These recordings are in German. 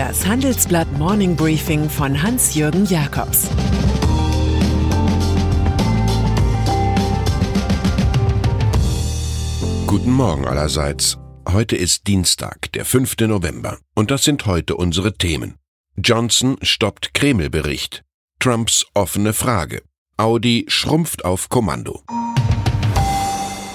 Das Handelsblatt Morning Briefing von Hans-Jürgen Jakobs Guten Morgen allerseits. Heute ist Dienstag, der 5. November, und das sind heute unsere Themen. Johnson stoppt Kreml-Bericht. Trumps offene Frage. Audi schrumpft auf Kommando.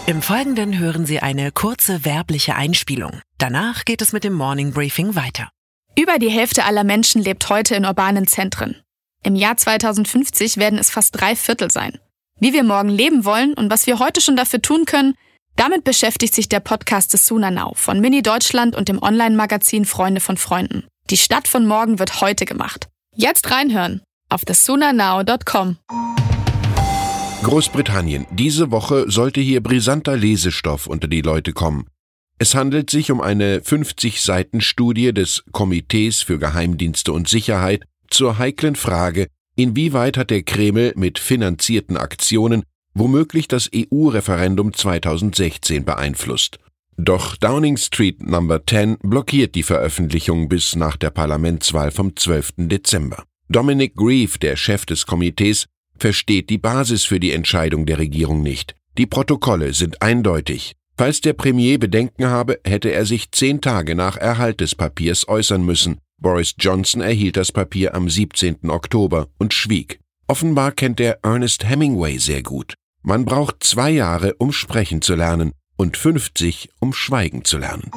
Im Folgenden hören Sie eine kurze werbliche Einspielung. Danach geht es mit dem Morning Briefing weiter. Über die Hälfte aller Menschen lebt heute in urbanen Zentren. Im Jahr 2050 werden es fast drei Viertel sein. Wie wir morgen leben wollen und was wir heute schon dafür tun können, damit beschäftigt sich der Podcast des Suna Now von Mini Deutschland und dem Online-Magazin Freunde von Freunden. Die Stadt von morgen wird heute gemacht. Jetzt reinhören auf thesunanow.com. Großbritannien. Diese Woche sollte hier brisanter Lesestoff unter die Leute kommen. Es handelt sich um eine 50-Seiten-Studie des Komitees für Geheimdienste und Sicherheit zur heiklen Frage, inwieweit hat der Kreml mit finanzierten Aktionen womöglich das EU-Referendum 2016 beeinflusst. Doch Downing Street No. 10 blockiert die Veröffentlichung bis nach der Parlamentswahl vom 12. Dezember. Dominic Grieve, der Chef des Komitees, versteht die Basis für die Entscheidung der Regierung nicht. Die Protokolle sind eindeutig. Falls der Premier Bedenken habe, hätte er sich zehn Tage nach Erhalt des Papiers äußern müssen. Boris Johnson erhielt das Papier am 17. Oktober und schwieg. Offenbar kennt er Ernest Hemingway sehr gut. Man braucht zwei Jahre, um sprechen zu lernen und 50, um schweigen zu lernen.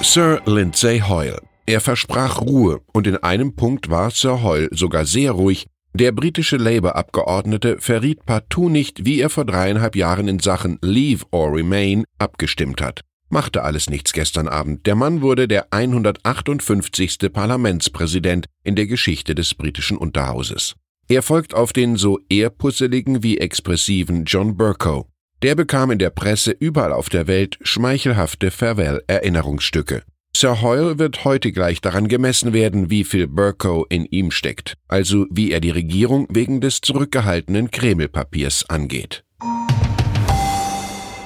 Sir Lindsay Hoyle. Er versprach Ruhe und in einem Punkt war Sir Hoyle sogar sehr ruhig, der britische Labour-Abgeordnete verriet partout nicht, wie er vor dreieinhalb Jahren in Sachen Leave or Remain abgestimmt hat. Machte alles nichts gestern Abend. Der Mann wurde der 158. Parlamentspräsident in der Geschichte des britischen Unterhauses. Er folgt auf den so ehrpusseligen wie expressiven John Burko. Der bekam in der Presse überall auf der Welt schmeichelhafte Farewell-Erinnerungsstücke. Sir Hoyle wird heute gleich daran gemessen werden, wie viel Burko in ihm steckt, also wie er die Regierung wegen des zurückgehaltenen Kremlpapiers angeht.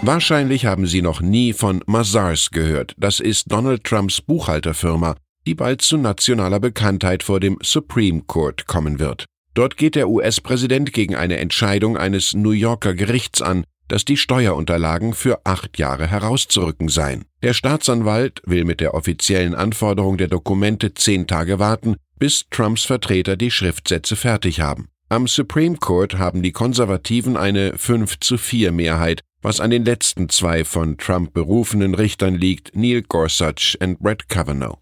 Wahrscheinlich haben Sie noch nie von Mazars gehört. Das ist Donald Trumps Buchhalterfirma, die bald zu nationaler Bekanntheit vor dem Supreme Court kommen wird. Dort geht der US-Präsident gegen eine Entscheidung eines New Yorker Gerichts an, dass die Steuerunterlagen für acht Jahre herauszurücken seien. Der Staatsanwalt will mit der offiziellen Anforderung der Dokumente zehn Tage warten, bis Trumps Vertreter die Schriftsätze fertig haben. Am Supreme Court haben die Konservativen eine 5 zu 4 Mehrheit, was an den letzten zwei von Trump berufenen Richtern liegt, Neil Gorsuch und Brett Kavanaugh.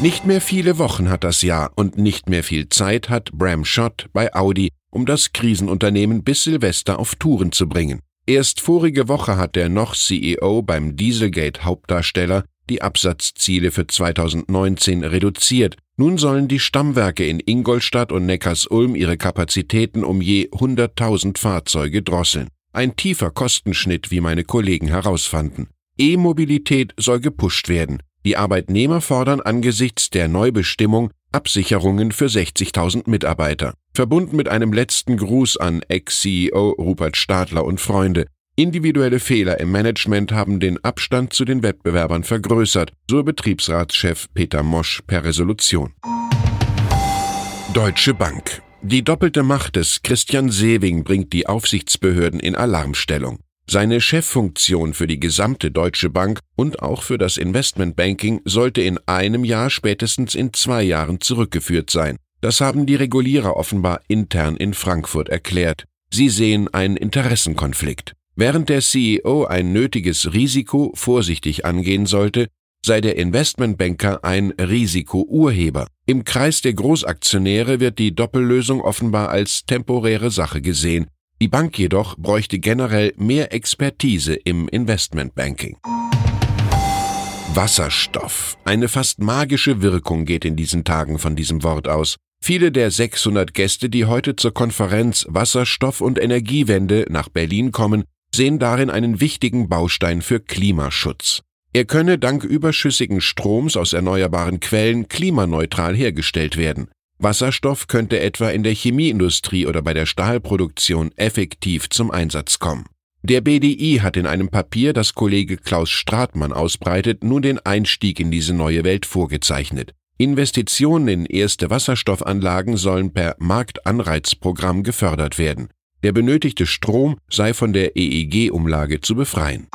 Nicht mehr viele Wochen hat das Jahr und nicht mehr viel Zeit hat Bram Schott bei Audi, um das Krisenunternehmen bis Silvester auf Touren zu bringen. Erst vorige Woche hat der noch CEO beim Dieselgate Hauptdarsteller die Absatzziele für 2019 reduziert. Nun sollen die Stammwerke in Ingolstadt und Neckarsulm ihre Kapazitäten um je 100.000 Fahrzeuge drosseln. Ein tiefer Kostenschnitt, wie meine Kollegen herausfanden. E-Mobilität soll gepusht werden. Die Arbeitnehmer fordern angesichts der Neubestimmung Absicherungen für 60.000 Mitarbeiter. Verbunden mit einem letzten Gruß an Ex-CEO Rupert Stadler und Freunde. Individuelle Fehler im Management haben den Abstand zu den Wettbewerbern vergrößert, so Betriebsratschef Peter Mosch per Resolution. Deutsche Bank. Die doppelte Macht des Christian Sewing bringt die Aufsichtsbehörden in Alarmstellung. Seine Cheffunktion für die gesamte Deutsche Bank und auch für das Investmentbanking sollte in einem Jahr spätestens in zwei Jahren zurückgeführt sein. Das haben die Regulierer offenbar intern in Frankfurt erklärt. Sie sehen einen Interessenkonflikt. Während der CEO ein nötiges Risiko vorsichtig angehen sollte, sei der Investmentbanker ein Risikourheber. Im Kreis der Großaktionäre wird die Doppellösung offenbar als temporäre Sache gesehen, die Bank jedoch bräuchte generell mehr Expertise im Investmentbanking. Wasserstoff. Eine fast magische Wirkung geht in diesen Tagen von diesem Wort aus. Viele der 600 Gäste, die heute zur Konferenz Wasserstoff und Energiewende nach Berlin kommen, sehen darin einen wichtigen Baustein für Klimaschutz. Er könne dank überschüssigen Stroms aus erneuerbaren Quellen klimaneutral hergestellt werden. Wasserstoff könnte etwa in der Chemieindustrie oder bei der Stahlproduktion effektiv zum Einsatz kommen. Der BDI hat in einem Papier, das Kollege Klaus Stratmann ausbreitet, nun den Einstieg in diese neue Welt vorgezeichnet. Investitionen in erste Wasserstoffanlagen sollen per Marktanreizprogramm gefördert werden. Der benötigte Strom sei von der EEG-Umlage zu befreien.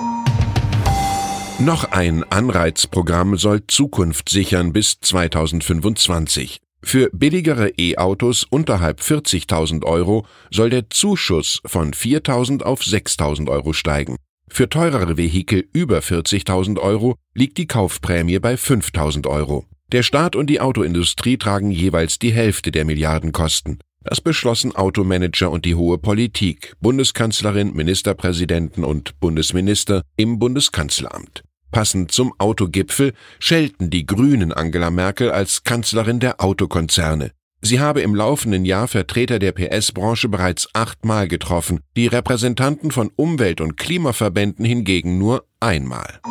Noch ein Anreizprogramm soll Zukunft sichern bis 2025. Für billigere E-Autos unterhalb 40.000 Euro soll der Zuschuss von 4.000 auf 6.000 Euro steigen. Für teurere Vehikel über 40.000 Euro liegt die Kaufprämie bei 5.000 Euro. Der Staat und die Autoindustrie tragen jeweils die Hälfte der Milliardenkosten. Das beschlossen Automanager und die hohe Politik, Bundeskanzlerin, Ministerpräsidenten und Bundesminister im Bundeskanzleramt. Passend zum Autogipfel schelten die Grünen Angela Merkel als Kanzlerin der Autokonzerne. Sie habe im laufenden Jahr Vertreter der PS-Branche bereits achtmal getroffen, die Repräsentanten von Umwelt- und Klimaverbänden hingegen nur einmal.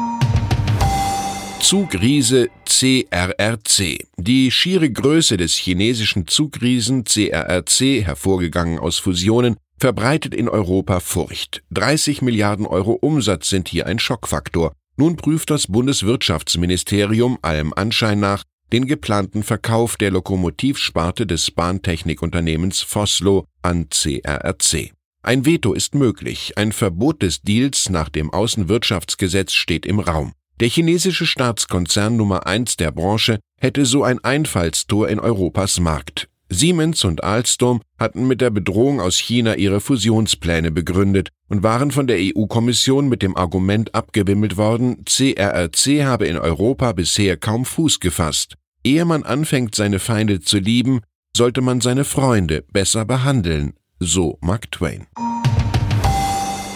Zugriese CRRC. Die schiere Größe des chinesischen Zugriesen CRRC, hervorgegangen aus Fusionen, verbreitet in Europa Furcht. 30 Milliarden Euro Umsatz sind hier ein Schockfaktor. Nun prüft das Bundeswirtschaftsministerium allem Anschein nach den geplanten Verkauf der Lokomotivsparte des Bahntechnikunternehmens Foslo an CRRC. Ein Veto ist möglich, ein Verbot des Deals nach dem Außenwirtschaftsgesetz steht im Raum. Der chinesische Staatskonzern Nummer eins der Branche hätte so ein Einfallstor in Europas Markt. Siemens und Alstom hatten mit der Bedrohung aus China ihre Fusionspläne begründet und waren von der EU-Kommission mit dem Argument abgewimmelt worden, CRRC habe in Europa bisher kaum Fuß gefasst. Ehe man anfängt, seine Feinde zu lieben, sollte man seine Freunde besser behandeln, so Mark Twain.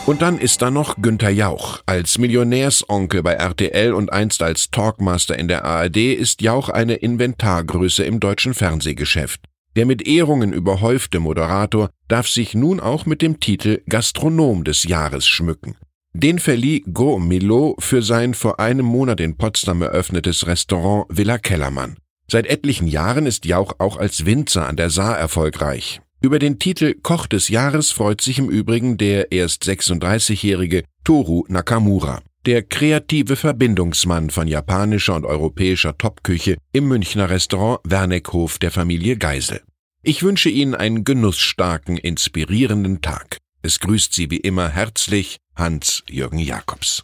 Und dann ist da noch Günther Jauch. Als Millionärsonkel bei RTL und einst als Talkmaster in der ARD ist Jauch eine Inventargröße im deutschen Fernsehgeschäft. Der mit Ehrungen überhäufte Moderator darf sich nun auch mit dem Titel Gastronom des Jahres schmücken. Den verlieh Go Milo für sein vor einem Monat in Potsdam eröffnetes Restaurant Villa Kellermann. Seit etlichen Jahren ist Jauch auch als Winzer an der Saar erfolgreich. Über den Titel Koch des Jahres freut sich im Übrigen der erst 36-jährige Toru Nakamura der kreative Verbindungsmann von japanischer und europäischer Topküche im Münchner Restaurant Werneckhof der Familie Geisel. Ich wünsche Ihnen einen genussstarken, inspirierenden Tag. Es grüßt Sie wie immer herzlich Hans-Jürgen Jakobs.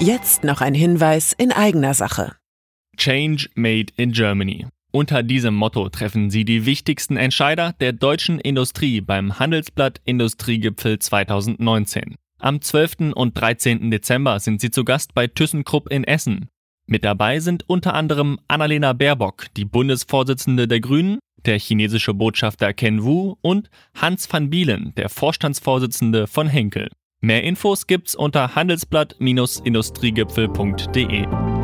Jetzt noch ein Hinweis in eigener Sache. Change Made in Germany. Unter diesem Motto treffen Sie die wichtigsten Entscheider der deutschen Industrie beim Handelsblatt Industriegipfel 2019. Am 12. und 13. Dezember sind sie zu Gast bei ThyssenKrupp in Essen. Mit dabei sind unter anderem Annalena Baerbock, die Bundesvorsitzende der Grünen, der chinesische Botschafter Ken Wu und Hans van Bielen, der Vorstandsvorsitzende von Henkel. Mehr Infos gibt's unter handelsblatt-industriegipfel.de.